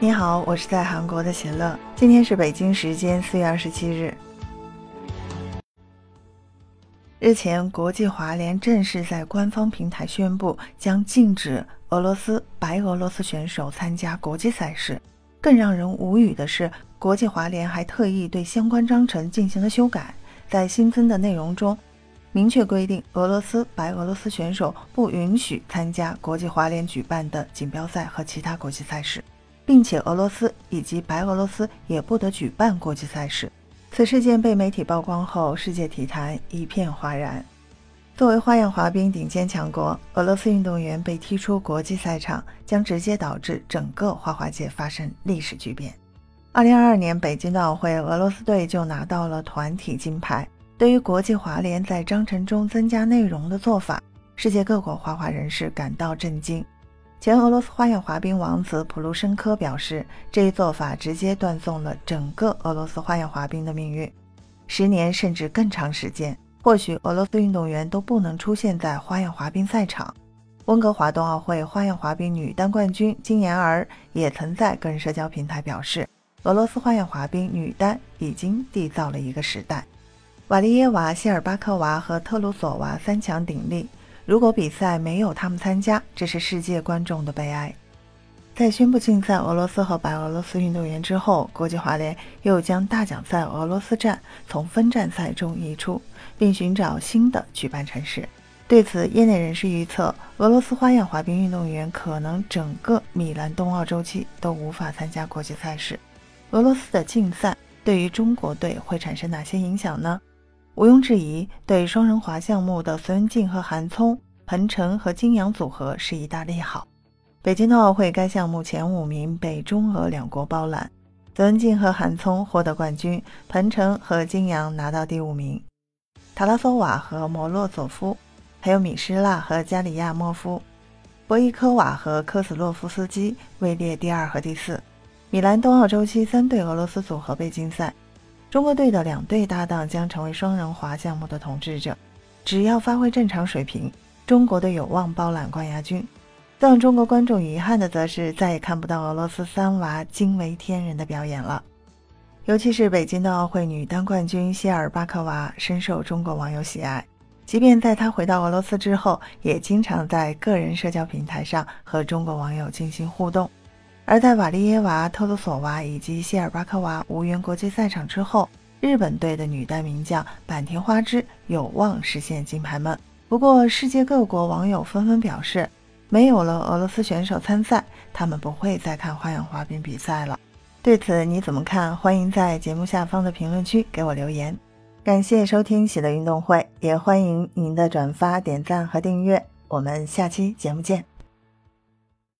你好，我是在韩国的喜乐。今天是北京时间四月二十七日。日前，国际滑联正式在官方平台宣布将禁止俄罗斯、白俄罗斯选手参加国际赛事。更让人无语的是，国际滑联还特意对相关章程进行了修改，在新增的内容中，明确规定俄罗斯、白俄罗斯选手不允许参加国际滑联举办的锦标赛和其他国际赛事。并且俄罗斯以及白俄罗斯也不得举办国际赛事。此事件被媒体曝光后，世界体坛一片哗然。作为花样滑冰顶尖强国，俄罗斯运动员被踢出国际赛场，将直接导致整个花滑界发生历史巨变。二零二二年北京冬奥会，俄罗斯队就拿到了团体金牌。对于国际滑联在章程中增加内容的做法，世界各国花滑人士感到震惊。前俄罗斯花样滑冰王子普鲁申科表示，这一做法直接断送了整个俄罗斯花样滑冰的命运。十年甚至更长时间，或许俄罗斯运动员都不能出现在花样滑冰赛场。温哥华冬奥会花样滑冰女单冠军金妍儿也曾在个人社交平台表示，俄罗斯花样滑冰女单已经缔造了一个时代。瓦利耶娃、谢尔巴科娃和特鲁索娃三强鼎立。如果比赛没有他们参加，这是世界观众的悲哀。在宣布禁赛俄罗斯和白俄罗斯运动员之后，国际滑联又将大奖赛俄罗斯站从分站赛中移出，并寻找新的举办城市。对此，业内人士预测，俄罗斯花样滑冰运动员可能整个米兰冬奥周期都无法参加国际赛事。俄罗斯的禁赛对于中国队会产生哪些影响呢？毋庸置疑，对双人滑项目的孙文静和韩聪、彭程和金阳组合是一大利好。北京冬奥会该项目前五名被中俄两国包揽，孙文静和韩聪获得冠军，彭程和金阳拿到第五名。塔拉索瓦和摩洛佐夫，还有米施拉和加里亚莫夫，博伊科瓦和科斯洛夫斯基位列第二和第四。米兰冬奥周期三对俄罗斯组合被禁赛。中国队的两队搭档将成为双人滑项目的统治者，只要发挥正常水平，中国队有望包揽冠亚军。让中国观众遗憾的，则是再也看不到俄罗斯三娃惊为天人的表演了。尤其是北京冬奥会女单冠军谢尔巴科娃深受中国网友喜爱，即便在她回到俄罗斯之后，也经常在个人社交平台上和中国网友进行互动。而在瓦利耶娃、特鲁索娃以及谢尔巴科娃无缘国际赛场之后，日本队的女单名将坂田花枝有望实现金牌梦。不过，世界各国网友纷纷表示，没有了俄罗斯选手参赛，他们不会再看花样滑冰比赛了。对此你怎么看？欢迎在节目下方的评论区给我留言。感谢收听喜乐运动会，也欢迎您的转发、点赞和订阅。我们下期节目见。